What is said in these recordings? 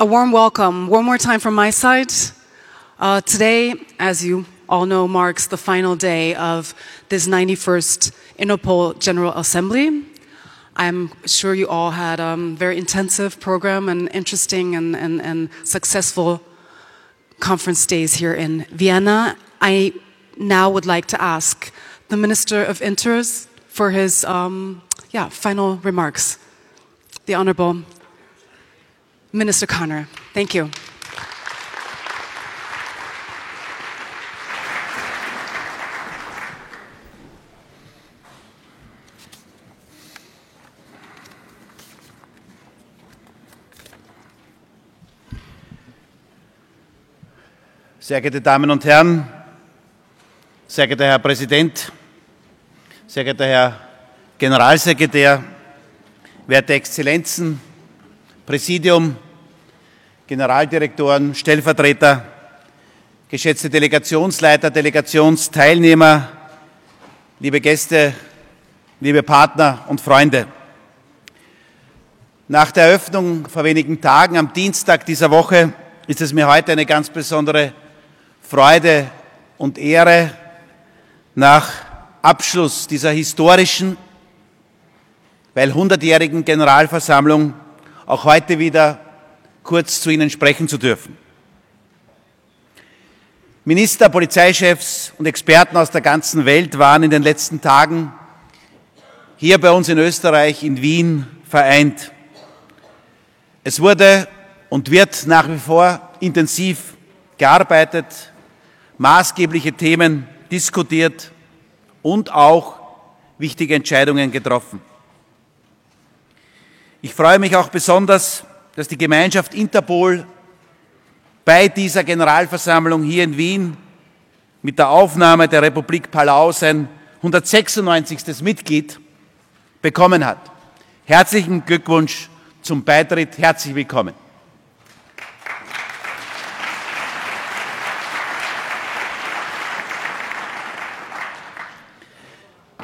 A warm welcome, one more time from my side. Uh, today, as you all know, marks the final day of this 91st Interpol General Assembly. I'm sure you all had a um, very intensive program and interesting and, and, and successful conference days here in Vienna. I now would like to ask the Minister of Inters for his um, yeah, final remarks. The Honorable Minister Connor. Thank you. Sehr geehrte Damen und Herren, sehr geehrter Herr Präsident, sehr geehrter Herr Generalsekretär, werte Exzellenzen, Präsidium, Generaldirektoren, Stellvertreter, geschätzte Delegationsleiter, Delegationsteilnehmer, liebe Gäste, liebe Partner und Freunde. Nach der Eröffnung vor wenigen Tagen am Dienstag dieser Woche ist es mir heute eine ganz besondere Freude und Ehre, nach Abschluss dieser historischen, weil hundertjährigen Generalversammlung auch heute wieder kurz zu Ihnen sprechen zu dürfen. Minister, Polizeichefs und Experten aus der ganzen Welt waren in den letzten Tagen hier bei uns in Österreich, in Wien, vereint. Es wurde und wird nach wie vor intensiv gearbeitet maßgebliche Themen diskutiert und auch wichtige Entscheidungen getroffen. Ich freue mich auch besonders, dass die Gemeinschaft Interpol bei dieser Generalversammlung hier in Wien mit der Aufnahme der Republik Palau sein 196. Mitglied bekommen hat. Herzlichen Glückwunsch zum Beitritt. Herzlich willkommen.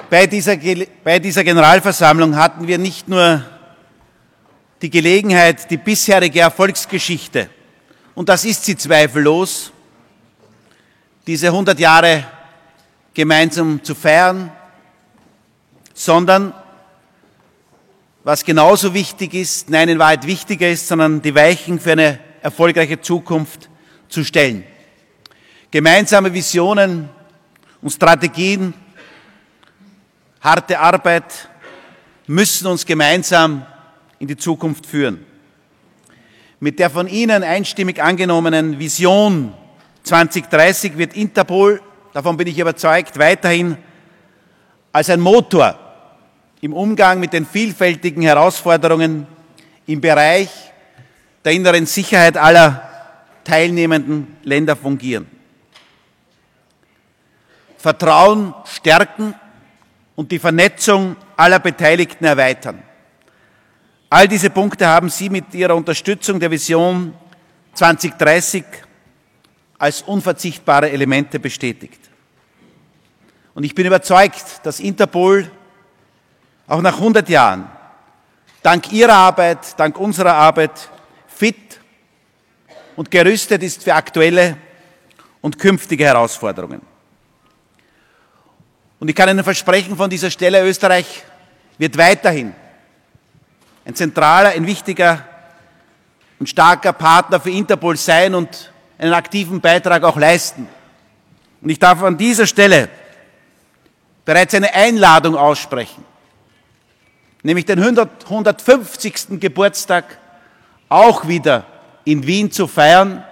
Bei dieser, bei dieser Generalversammlung hatten wir nicht nur die Gelegenheit, die bisherige Erfolgsgeschichte, und das ist sie zweifellos, diese 100 Jahre gemeinsam zu feiern, sondern was genauso wichtig ist, nein, in Wahrheit wichtiger ist, sondern die Weichen für eine erfolgreiche Zukunft zu stellen. Gemeinsame Visionen und Strategien harte Arbeit müssen uns gemeinsam in die Zukunft führen. Mit der von Ihnen einstimmig angenommenen Vision 2030 wird Interpol, davon bin ich überzeugt, weiterhin als ein Motor im Umgang mit den vielfältigen Herausforderungen im Bereich der inneren Sicherheit aller teilnehmenden Länder fungieren. Vertrauen stärken und die Vernetzung aller Beteiligten erweitern. All diese Punkte haben Sie mit Ihrer Unterstützung der Vision 2030 als unverzichtbare Elemente bestätigt. Und ich bin überzeugt, dass Interpol auch nach 100 Jahren dank Ihrer Arbeit, dank unserer Arbeit fit und gerüstet ist für aktuelle und künftige Herausforderungen. Und ich kann Ihnen versprechen von dieser Stelle, Österreich wird weiterhin ein zentraler, ein wichtiger und starker Partner für Interpol sein und einen aktiven Beitrag auch leisten. Und ich darf an dieser Stelle bereits eine Einladung aussprechen, nämlich den 100, 150. Geburtstag auch wieder in Wien zu feiern.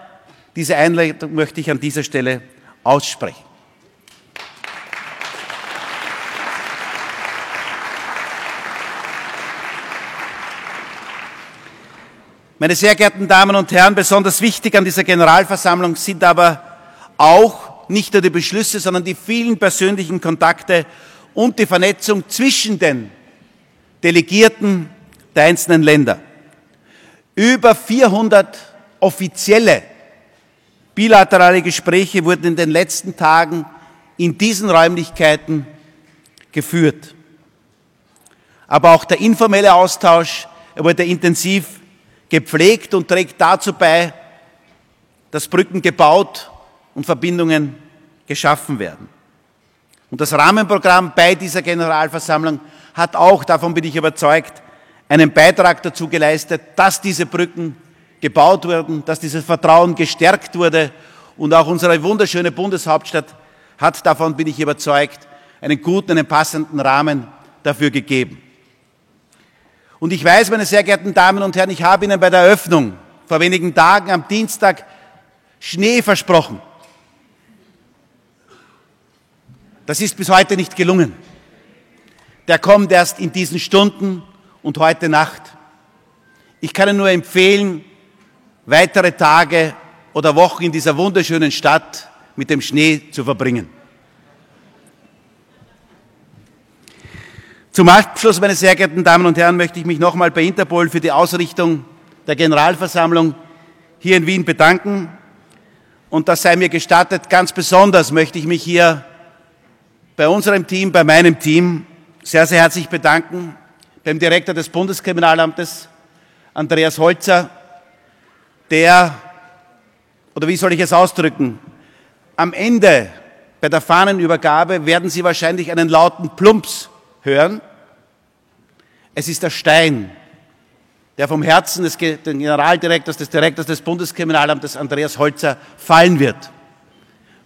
Diese Einladung möchte ich an dieser Stelle aussprechen. Meine sehr geehrten Damen und Herren, besonders wichtig an dieser Generalversammlung sind aber auch nicht nur die Beschlüsse, sondern die vielen persönlichen Kontakte und die Vernetzung zwischen den Delegierten der einzelnen Länder. Über 400 offizielle bilaterale Gespräche wurden in den letzten Tagen in diesen Räumlichkeiten geführt. Aber auch der informelle Austausch wurde intensiv gepflegt und trägt dazu bei, dass Brücken gebaut und Verbindungen geschaffen werden. Und das Rahmenprogramm bei dieser Generalversammlung hat auch, davon bin ich überzeugt, einen Beitrag dazu geleistet, dass diese Brücken gebaut wurden, dass dieses Vertrauen gestärkt wurde und auch unsere wunderschöne Bundeshauptstadt hat, davon bin ich überzeugt, einen guten, einen passenden Rahmen dafür gegeben. Und ich weiß, meine sehr geehrten Damen und Herren, ich habe Ihnen bei der Eröffnung vor wenigen Tagen am Dienstag Schnee versprochen. Das ist bis heute nicht gelungen. Der kommt erst in diesen Stunden und heute Nacht. Ich kann Ihnen nur empfehlen, weitere Tage oder Wochen in dieser wunderschönen Stadt mit dem Schnee zu verbringen. Zum Abschluss, meine sehr geehrten Damen und Herren, möchte ich mich nochmal bei Interpol für die Ausrichtung der Generalversammlung hier in Wien bedanken. Und das sei mir gestattet, ganz besonders möchte ich mich hier bei unserem Team, bei meinem Team sehr, sehr herzlich bedanken, beim Direktor des Bundeskriminalamtes, Andreas Holzer, der, oder wie soll ich es ausdrücken, am Ende bei der Fahnenübergabe werden Sie wahrscheinlich einen lauten Plumps hören. Es ist der Stein, der vom Herzen des Generaldirektors, des Direktors des Bundeskriminalamtes Andreas Holzer fallen wird,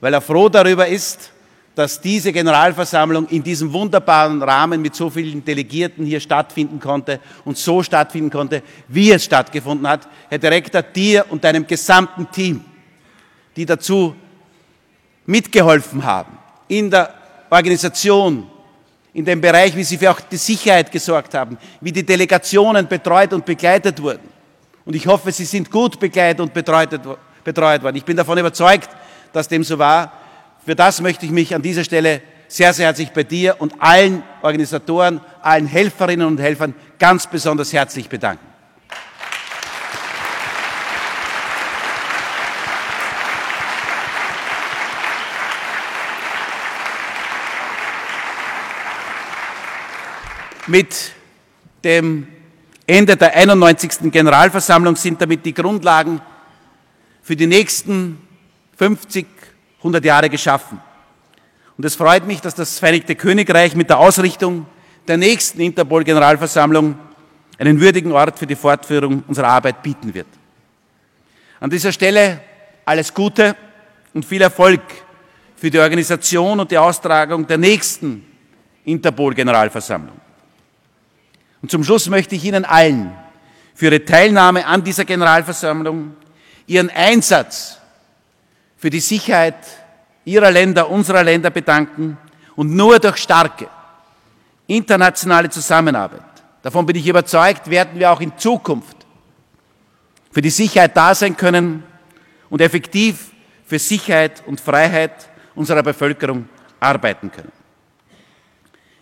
weil er froh darüber ist, dass diese Generalversammlung in diesem wunderbaren Rahmen mit so vielen Delegierten hier stattfinden konnte und so stattfinden konnte, wie es stattgefunden hat. Herr Direktor, dir und deinem gesamten Team, die dazu mitgeholfen haben, in der Organisation, in dem Bereich, wie sie für auch die Sicherheit gesorgt haben, wie die Delegationen betreut und begleitet wurden. Und ich hoffe, sie sind gut begleitet und betreut, betreut worden. Ich bin davon überzeugt, dass dem so war für das möchte ich mich an dieser Stelle sehr, sehr herzlich bei dir und allen Organisatoren, allen Helferinnen und Helfern ganz besonders herzlich bedanken. Mit dem Ende der 91. Generalversammlung sind damit die Grundlagen für die nächsten 50 100 Jahre geschaffen. Und es freut mich, dass das Vereinigte Königreich mit der Ausrichtung der nächsten Interpol-Generalversammlung einen würdigen Ort für die Fortführung unserer Arbeit bieten wird. An dieser Stelle alles Gute und viel Erfolg für die Organisation und die Austragung der nächsten Interpol-Generalversammlung. Und zum Schluss möchte ich Ihnen allen für Ihre Teilnahme an dieser Generalversammlung, Ihren Einsatz für die Sicherheit ihrer Länder, unserer Länder bedanken und nur durch starke internationale Zusammenarbeit, davon bin ich überzeugt, werden wir auch in Zukunft für die Sicherheit da sein können und effektiv für Sicherheit und Freiheit unserer Bevölkerung arbeiten können.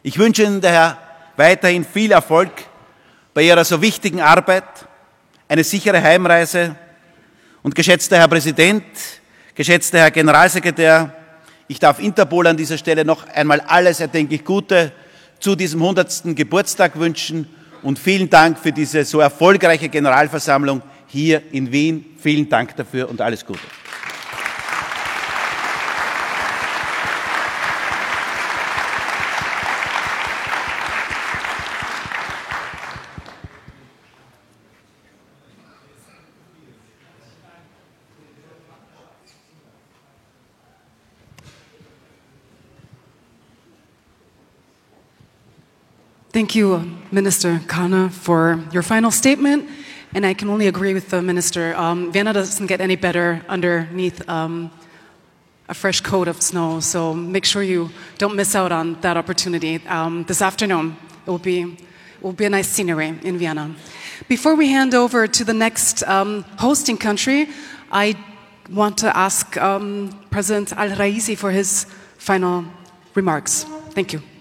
Ich wünsche Ihnen daher weiterhin viel Erfolg bei Ihrer so wichtigen Arbeit, eine sichere Heimreise und geschätzter Herr Präsident, Geschätzter Herr Generalsekretär, ich darf Interpol an dieser Stelle noch einmal alles erdenklich Gute zu diesem 100. Geburtstag wünschen und vielen Dank für diese so erfolgreiche Generalversammlung hier in Wien. Vielen Dank dafür und alles Gute. Thank you, Minister Karner, for your final statement. And I can only agree with the minister. Um, Vienna doesn't get any better underneath um, a fresh coat of snow. So make sure you don't miss out on that opportunity. Um, this afternoon, it will be, it will be a nice scenery in Vienna. Before we hand over to the next um, hosting country, I want to ask um, President Al Raisi for his final remarks. Thank you.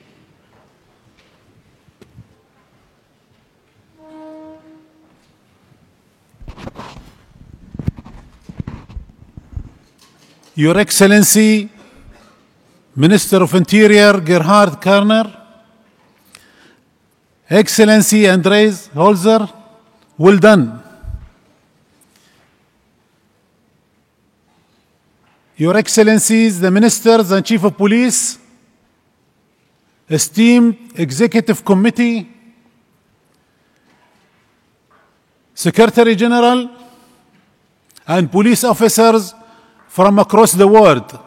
Your Excellency, Minister of Interior Gerhard Karner, Excellency Andres Holzer, well done. Your Excellencies, the Ministers and Chief of Police, esteemed Executive Committee, Secretary General, and police officers from across the world.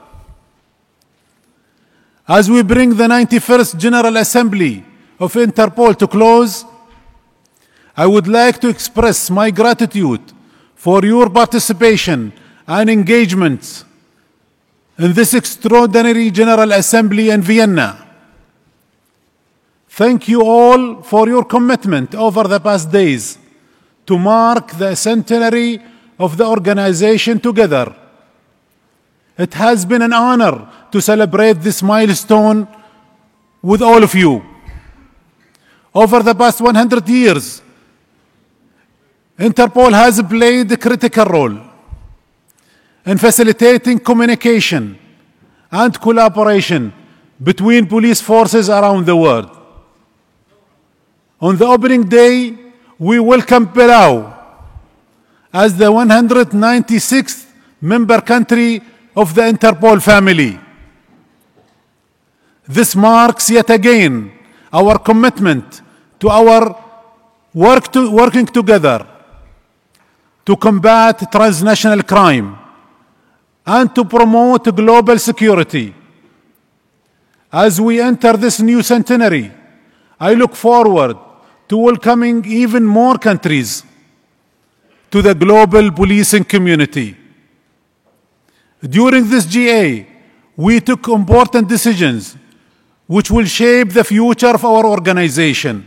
As we bring the 91st General Assembly of Interpol to close, I would like to express my gratitude for your participation and engagement in this extraordinary General Assembly in Vienna. Thank you all for your commitment over the past days to mark the centenary of the organization together. It has been an honor to celebrate this milestone with all of you. Over the past 100 years, Interpol has played a critical role in facilitating communication and collaboration between police forces around the world. On the opening day, we welcome Palau as the 196th member country of the Interpol family. This marks yet again our commitment to our work to, working together to combat transnational crime and to promote global security. As we enter this new centenary, I look forward to welcoming even more countries to the global policing community. During this GA, we took important decisions which will shape the future of our organization.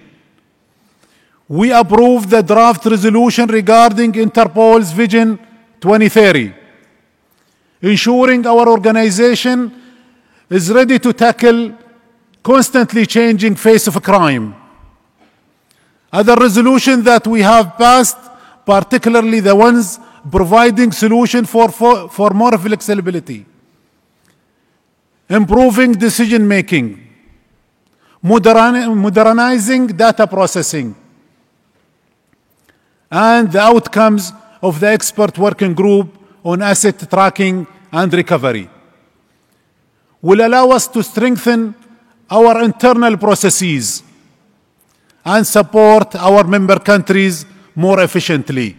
We approved the draft resolution regarding Interpol's Vision 2030, ensuring our organization is ready to tackle constantly changing face of crime. Other resolutions that we have passed, particularly the ones providing solution for, for, for more flexibility, improving decision making, modern, modernizing data processing, and the outcomes of the expert working group on asset tracking and recovery will allow us to strengthen our internal processes and support our member countries more efficiently.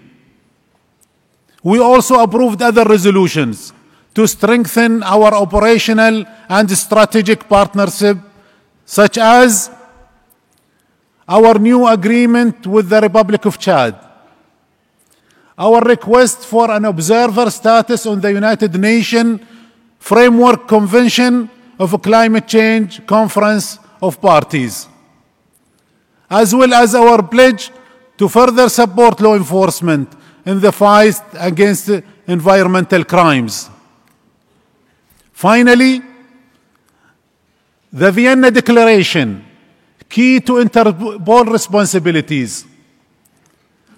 We also approved other resolutions to strengthen our operational and strategic partnership, such as our new agreement with the Republic of Chad, our request for an observer status on the United Nations Framework Convention of Climate Change Conference of Parties, as well as our pledge to further support law enforcement in the fight against environmental crimes. Finally, the Vienna Declaration, key to Interpol responsibilities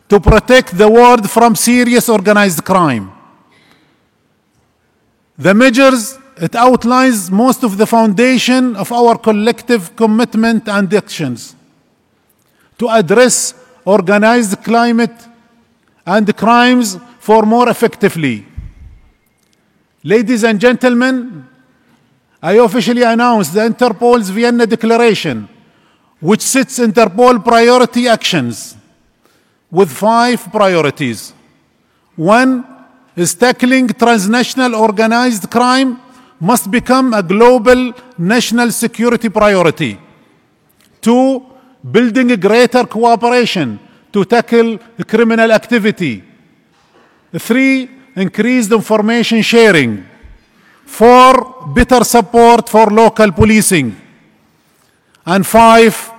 to protect the world from serious organized crime. The measures it outlines most of the foundation of our collective commitment and actions to address organized climate and crimes for more effectively. Ladies and gentlemen, I officially announce the Interpol's Vienna Declaration, which sets Interpol priority actions with five priorities. One is tackling transnational organized crime must become a global national security priority. Two, building a greater cooperation to tackle criminal activity. Three, increased information sharing. Four, better support for local policing. And five,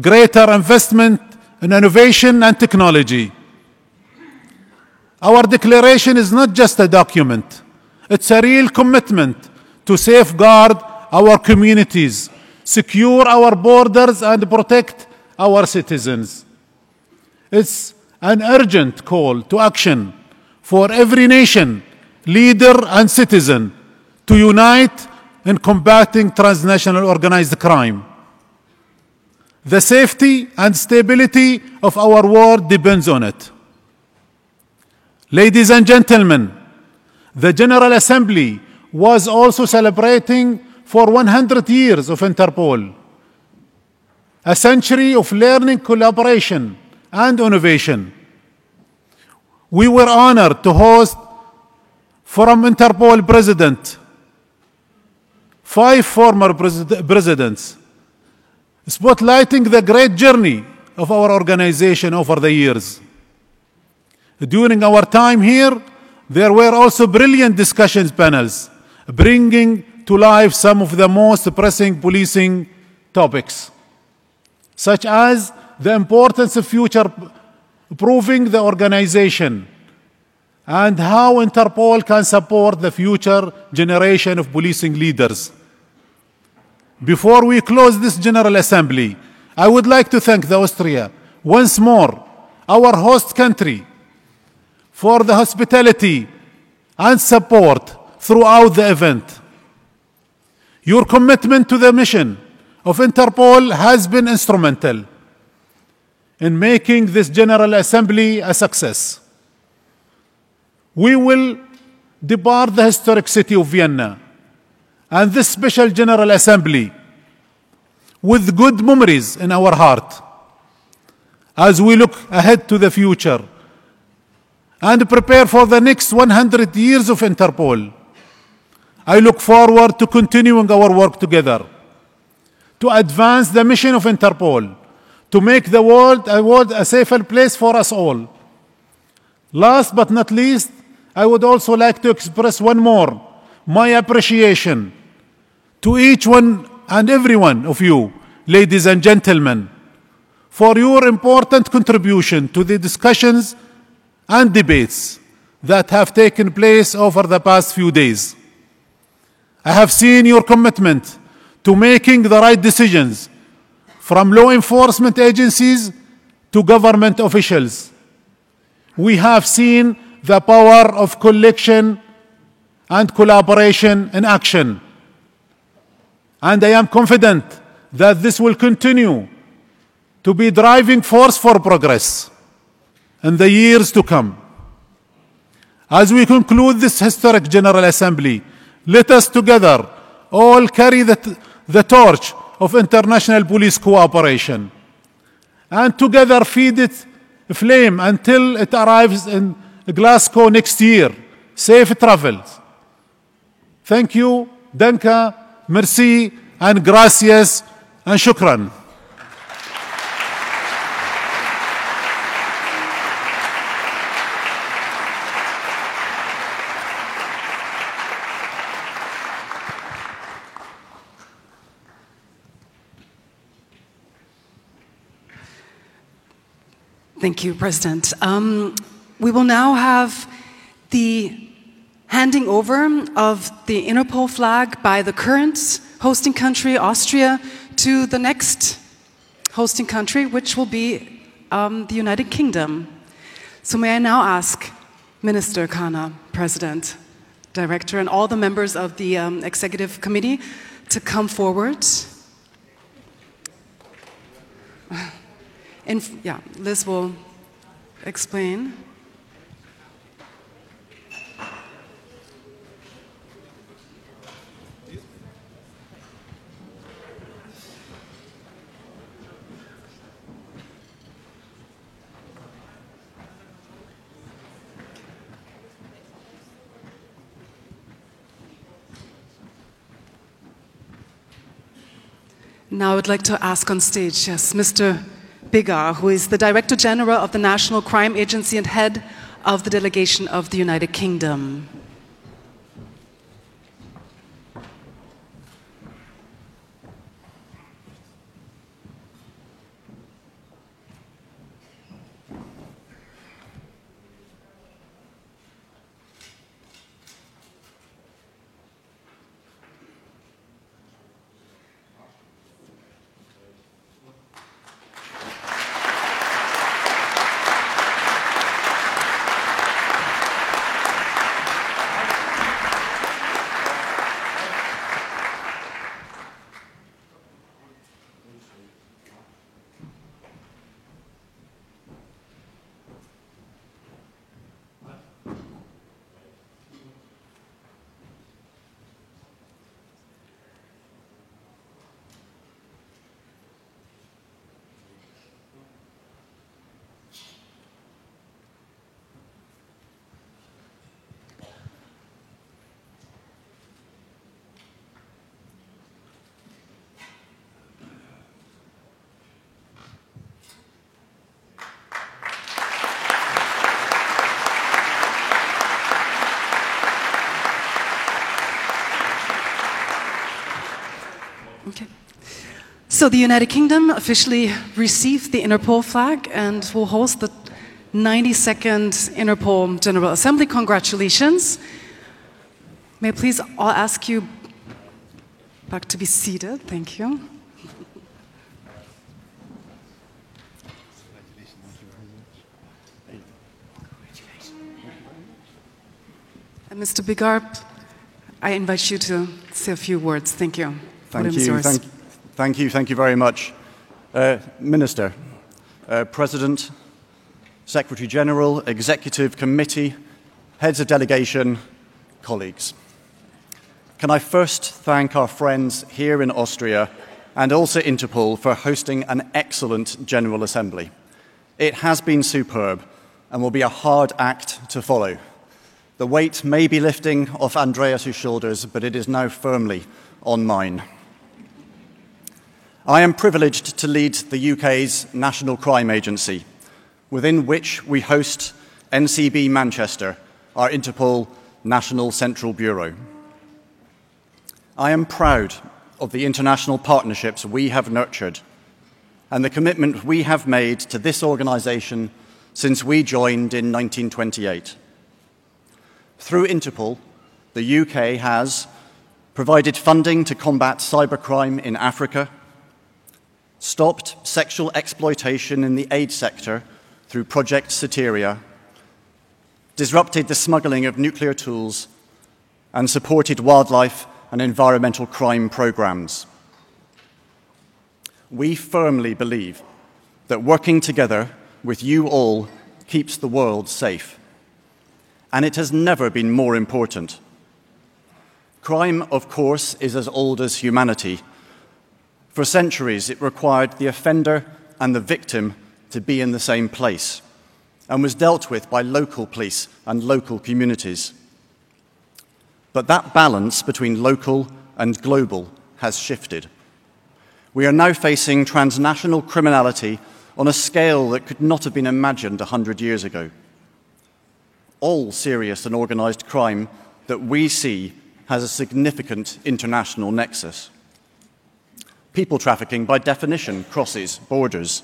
greater investment in innovation and technology. Our declaration is not just a document, it's a real commitment to safeguard our communities, secure our borders, and protect our citizens. It's an urgent call to action for every nation, leader, and citizen to unite in combating transnational organized crime. The safety and stability of our world depends on it. Ladies and gentlemen, the General Assembly was also celebrating for 100 years of Interpol, a century of learning, collaboration, and innovation. We were honored to host from Interpol president, five former presid- presidents, spotlighting the great journey of our organization over the years. During our time here, there were also brilliant discussions panels, bringing to life some of the most pressing policing topics, such as the importance of future proving the organization and how Interpol can support the future generation of policing leaders. Before we close this General Assembly, I would like to thank the Austria once more, our host country, for the hospitality and support throughout the event. Your commitment to the mission of Interpol has been instrumental in making this General Assembly a success. We will depart the historic city of Vienna and this special General Assembly with good memories in our heart as we look ahead to the future and prepare for the next 100 years of Interpol. I look forward to continuing our work together to advance the mission of Interpol to make the world a, world a safer place for us all. Last but not least, I would also like to express one more my appreciation to each one and every one of you, ladies and gentlemen, for your important contribution to the discussions and debates that have taken place over the past few days. I have seen your commitment to making the right decisions from law enforcement agencies to government officials. We have seen the power of collection and collaboration in action. And I am confident that this will continue to be a driving force for progress in the years to come. As we conclude this historic General Assembly, let us together all carry the, the torch of international police cooperation and together feed it flame until it arrives in Glasgow next year. Safe travels. Thank you, danke, merci, and gracias, and shukran. Thank you, President. Um, we will now have the handing over of the Interpol flag by the current hosting country, Austria, to the next hosting country, which will be um, the United Kingdom. So, may I now ask Minister Karner, President, Director, and all the members of the um, Executive Committee to come forward. And yeah, Liz will explain. Now I would like to ask on stage, yes, Mr. Biggar, who is the Director General of the National Crime Agency and head of the delegation of the United Kingdom. So the United Kingdom officially received the Interpol flag and will host the 92nd Interpol General Assembly. Congratulations. May I please all ask you back to be seated? Thank you. Congratulations. And Mr. Biggar, I invite you to say a few words. Thank you. Thank you. Thank, thank you. Thank you very much. Uh, Minister, uh, President, Secretary General, Executive Committee, heads of delegation, colleagues. Can I first thank our friends here in Austria and also Interpol for hosting an excellent General Assembly. It has been superb and will be a hard act to follow. The weight may be lifting off Andreas' shoulders, but it is now firmly on mine. I am privileged to lead the UK's National Crime Agency, within which we host NCB Manchester, our Interpol National Central Bureau. I am proud of the international partnerships we have nurtured and the commitment we have made to this organisation since we joined in 1928. Through Interpol, the UK has provided funding to combat cybercrime in Africa, stopped sexual exploitation in the aid sector through Project Soteria, disrupted the smuggling of nuclear tools, and supported wildlife and environmental crime programs. We firmly believe that working together with you all keeps the world safe and it has never been more important. Crime, of course, is as old as humanity. For centuries, it required the offender and the victim to be in the same place and was dealt with by local police and local communities. But that balance between local and global has shifted. We are now facing transnational criminality on a scale that could not have been imagined a hundred years ago all serious and organised crime that we see has a significant international nexus. People trafficking, by definition, crosses borders,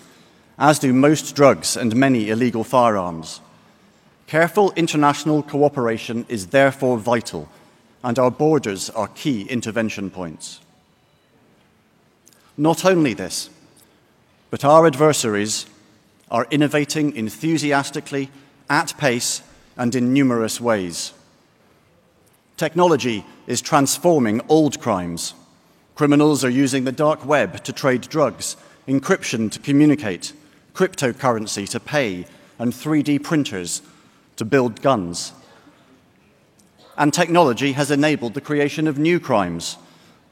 as do most drugs and many illegal firearms. Careful international cooperation is therefore vital, and our borders are key intervention points. Not only this, but our adversaries are innovating enthusiastically, at pace, and in numerous ways. Technology is transforming old crimes. Criminals are using the dark web to trade drugs, encryption to communicate, cryptocurrency to pay, and 3D printers to build guns. And technology has enabled the creation of new crimes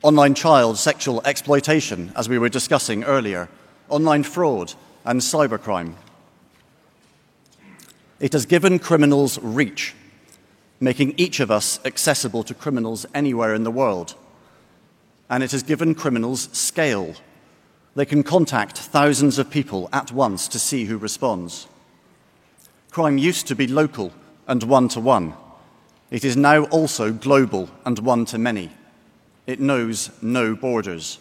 online child sexual exploitation, as we were discussing earlier, online fraud, and cybercrime. It has given criminals reach, making each of us accessible to criminals anywhere in the world. And it has given criminals scale. They can contact thousands of people at once to see who responds. Crime used to be local and one to one. It is now also global and one to many. It knows no borders.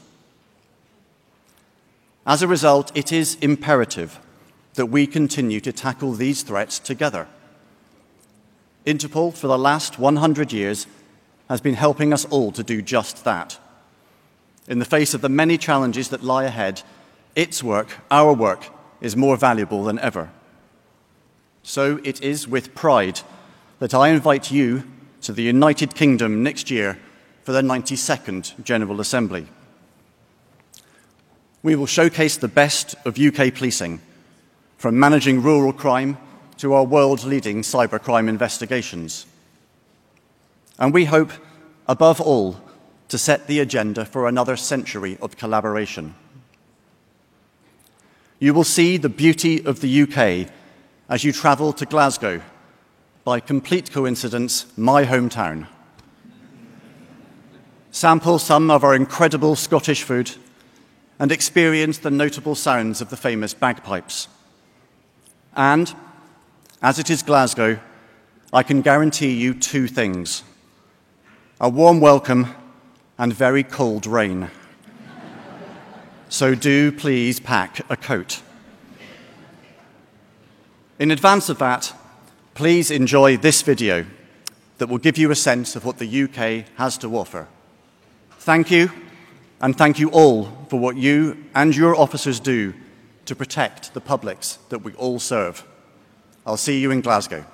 As a result, it is imperative that we continue to tackle these threats together. Interpol, for the last 100 years, has been helping us all to do just that. In the face of the many challenges that lie ahead, its work, our work, is more valuable than ever. So it is with pride that I invite you to the United Kingdom next year for the 92nd General Assembly. We will showcase the best of UK policing from managing rural crime to our world leading cybercrime investigations. And we hope, above all, to set the agenda for another century of collaboration. You will see the beauty of the UK as you travel to Glasgow, by complete coincidence, my hometown. Sample some of our incredible Scottish food and experience the notable sounds of the famous bagpipes. And, as it is Glasgow, I can guarantee you two things a warm welcome and very cold rain. so do please pack a coat. In advance of that, please enjoy this video that will give you a sense of what the UK has to offer. Thank you, and thank you all for what you and your officers do to protect the publics that we all serve. I'll see you in Glasgow.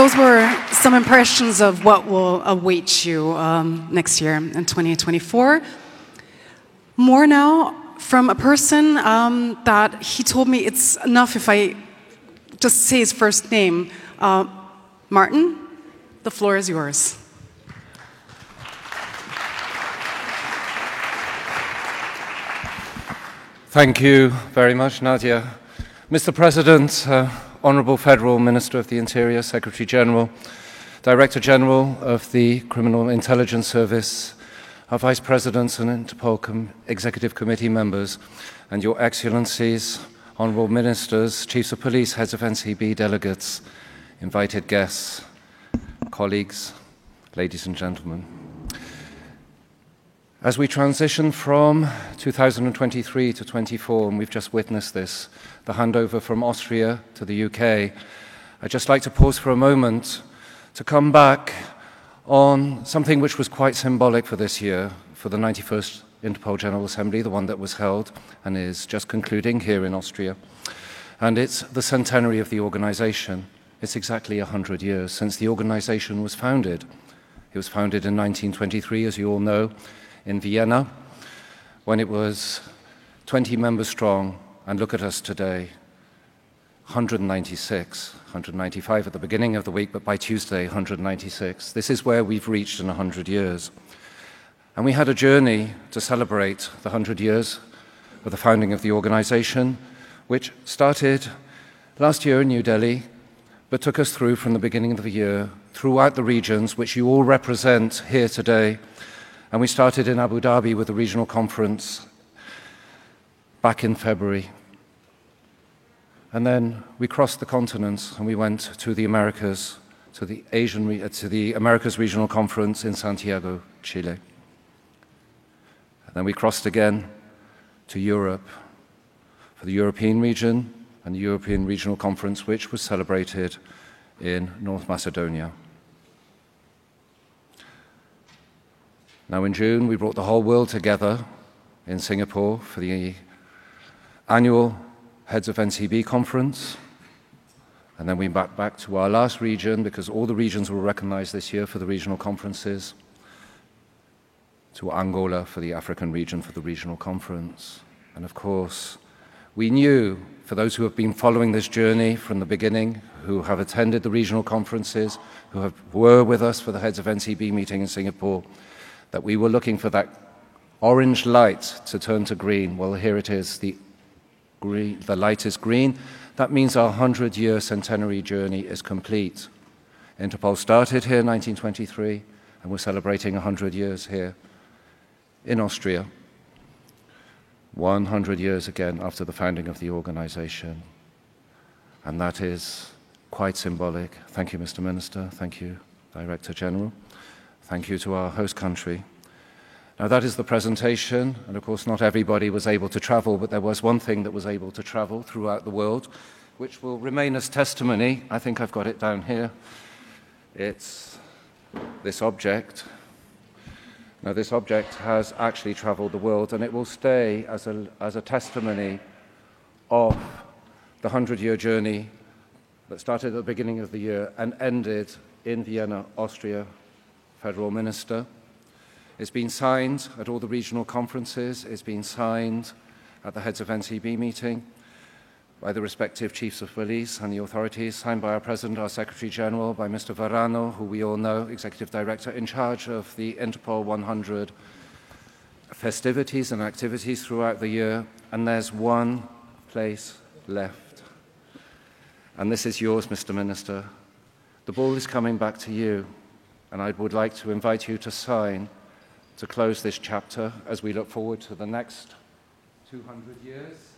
Those were some impressions of what will await you um, next year in 2024. More now from a person um, that he told me it's enough if I just say his first name. Uh, Martin, the floor is yours. Thank you very much, Nadia. Mr. President, uh, Honourable Federal Minister of the Interior, Secretary General, Director General of the Criminal Intelligence Service, our Vice Presidents and Interpol Com- Executive Committee members, and Your Excellencies, Honourable Ministers, Chiefs of Police, Heads of NCB delegates, invited guests, colleagues, ladies and gentlemen. As we transition from 2023 to 24, and we've just witnessed this, the handover from Austria to the UK, I'd just like to pause for a moment to come back on something which was quite symbolic for this year, for the 91st Interpol General Assembly, the one that was held and is just concluding here in Austria. And it's the centenary of the organization, It's exactly 100 years since the organization was founded. It was founded in 1923, as you all know, in Vienna, when it was 20 members strong, and look at us today 196, 195 at the beginning of the week, but by Tuesday, 196. This is where we've reached in 100 years. And we had a journey to celebrate the 100 years of the founding of the organization, which started last year in New Delhi, but took us through from the beginning of the year throughout the regions which you all represent here today. And we started in Abu Dhabi with a regional conference back in February. And then we crossed the continents and we went to the Americas, to the Asian, uh, to the Americas Regional Conference in Santiago, Chile. And then we crossed again to Europe for the European region and the European Regional Conference, which was celebrated in North Macedonia. Now, in June, we brought the whole world together in Singapore for the annual Heads of NCB conference. And then we back back to our last region because all the regions were recognized this year for the regional conferences, to Angola for the African region for the regional conference. And of course, we knew, for those who have been following this journey from the beginning, who have attended the regional conferences, who have, were with us for the Heads of NCB meeting in Singapore, that we were looking for that orange light to turn to green. Well, here it is. The green, the light is green. That means our 100 year centenary journey is complete. Interpol started here in 1923, and we're celebrating 100 years here in Austria. 100 years again after the founding of the organization. And that is quite symbolic. Thank you, Mr. Minister. Thank you, Director General. Thank you to our host country. Now, that is the presentation, and of course, not everybody was able to travel, but there was one thing that was able to travel throughout the world, which will remain as testimony. I think I've got it down here. It's this object. Now, this object has actually traveled the world, and it will stay as a, as a testimony of the 100 year journey that started at the beginning of the year and ended in Vienna, Austria, Federal Minister. It's been signed at all the regional conferences, it's been signed at the heads of NCB meeting by the respective chiefs of police and the authorities, signed by our President, our Secretary General, by Mr. Varano, who we all know, Executive Director in charge of the Interpol 100 festivities and activities throughout the year. And there's one place left. And this is yours, Mr. Minister. The ball is coming back to you, and I would like to invite you to sign to close this chapter as we look forward to the next 200 years.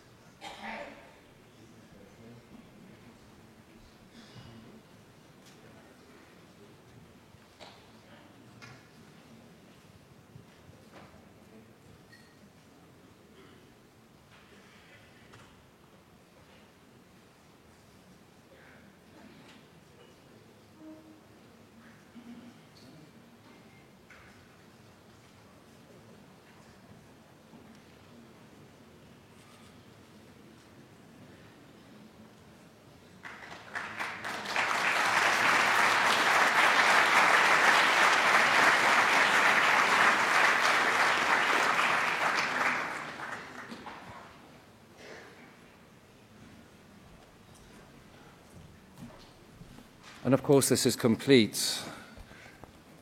And of course, this is complete.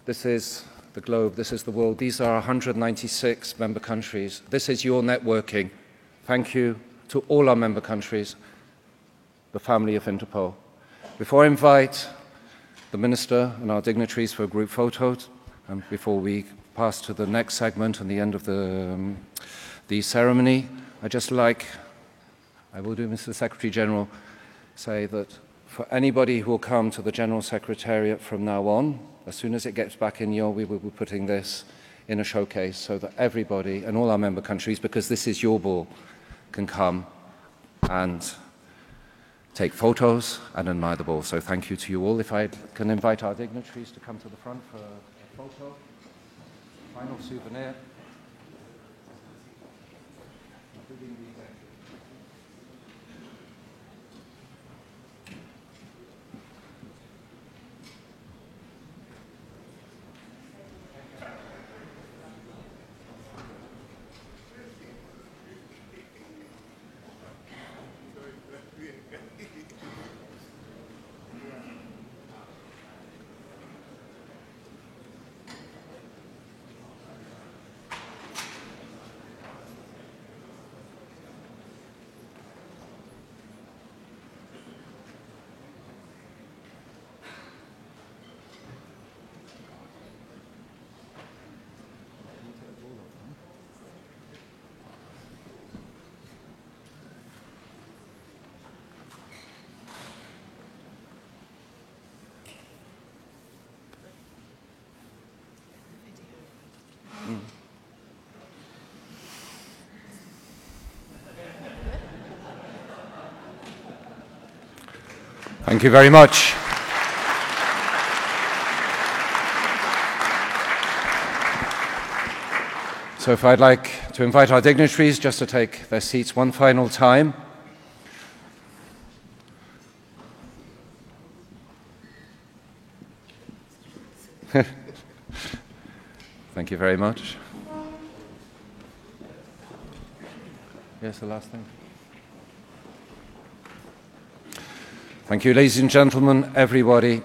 This is the globe, this is the world. These are 196 member countries. This is your networking. Thank you to all our member countries, the family of Interpol. Before I invite the Minister and our dignitaries for a group photo, and before we pass to the next segment and the end of the, um, the ceremony, I'd just like, I will do, Mr. Secretary General, say that for anybody who will come to the General Secretariat from now on, as soon as it gets back in your, we will be putting this in a showcase so that everybody and all our member countries, because this is your ball, can come and take photos and admire the ball. So thank you to you all. If I can invite our dignitaries to come to the front for a photo, final souvenir. Thank you very much. So, if I'd like to invite our dignitaries just to take their seats one final time. Thank you very much. Yes, the last thing. Thank you, ladies and gentlemen, everybody. It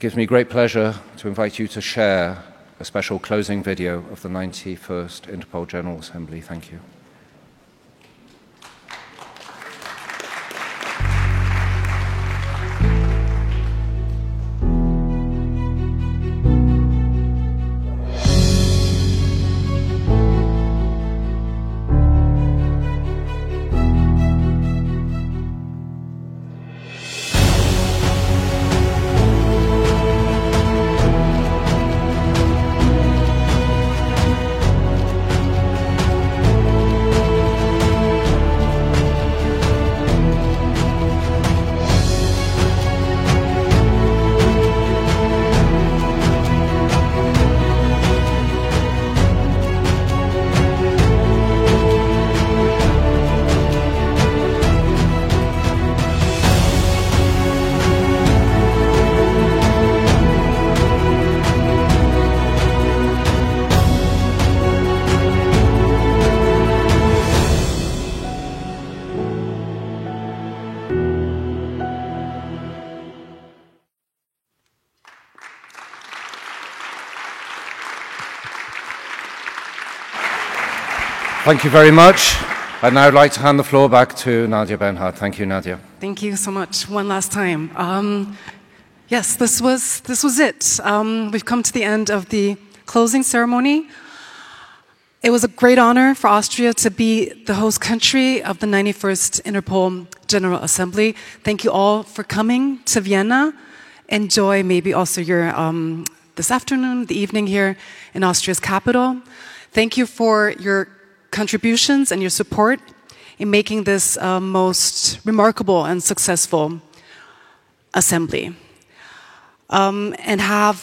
gives me great pleasure to invite you to share a special closing video of the 91st Interpol General Assembly. Thank you. Thank you very much. I'd now like to hand the floor back to Nadia Benhart. Thank you, Nadia. Thank you so much. One last time. Um, yes, this was, this was it. Um, we've come to the end of the closing ceremony. It was a great honor for Austria to be the host country of the 91st Interpol General Assembly. Thank you all for coming to Vienna. Enjoy maybe also your um, this afternoon, the evening here in Austria's capital. Thank you for your contributions and your support in making this uh, most remarkable and successful assembly. Um, and have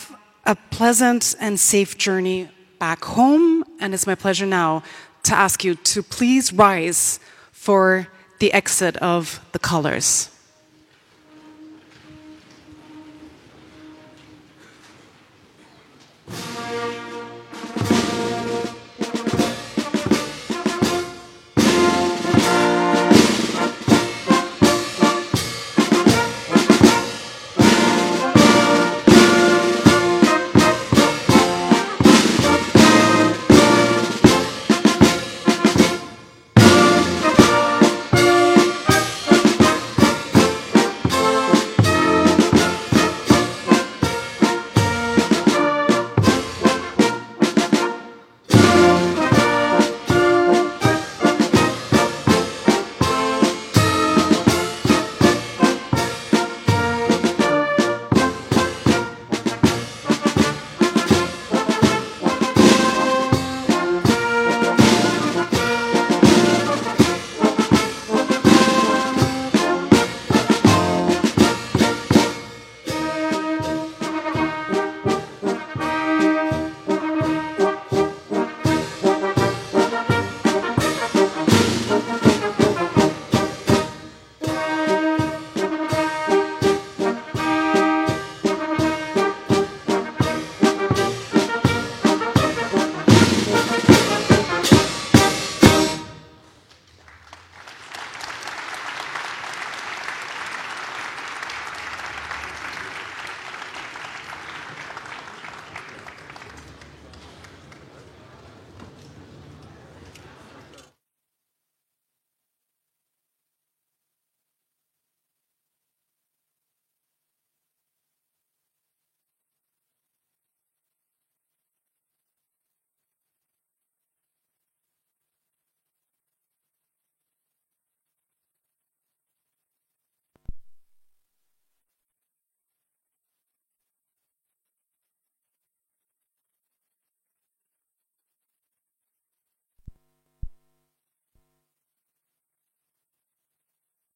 a pleasant and safe journey back home. And it's my pleasure now to ask you to please rise for the exit of the colors.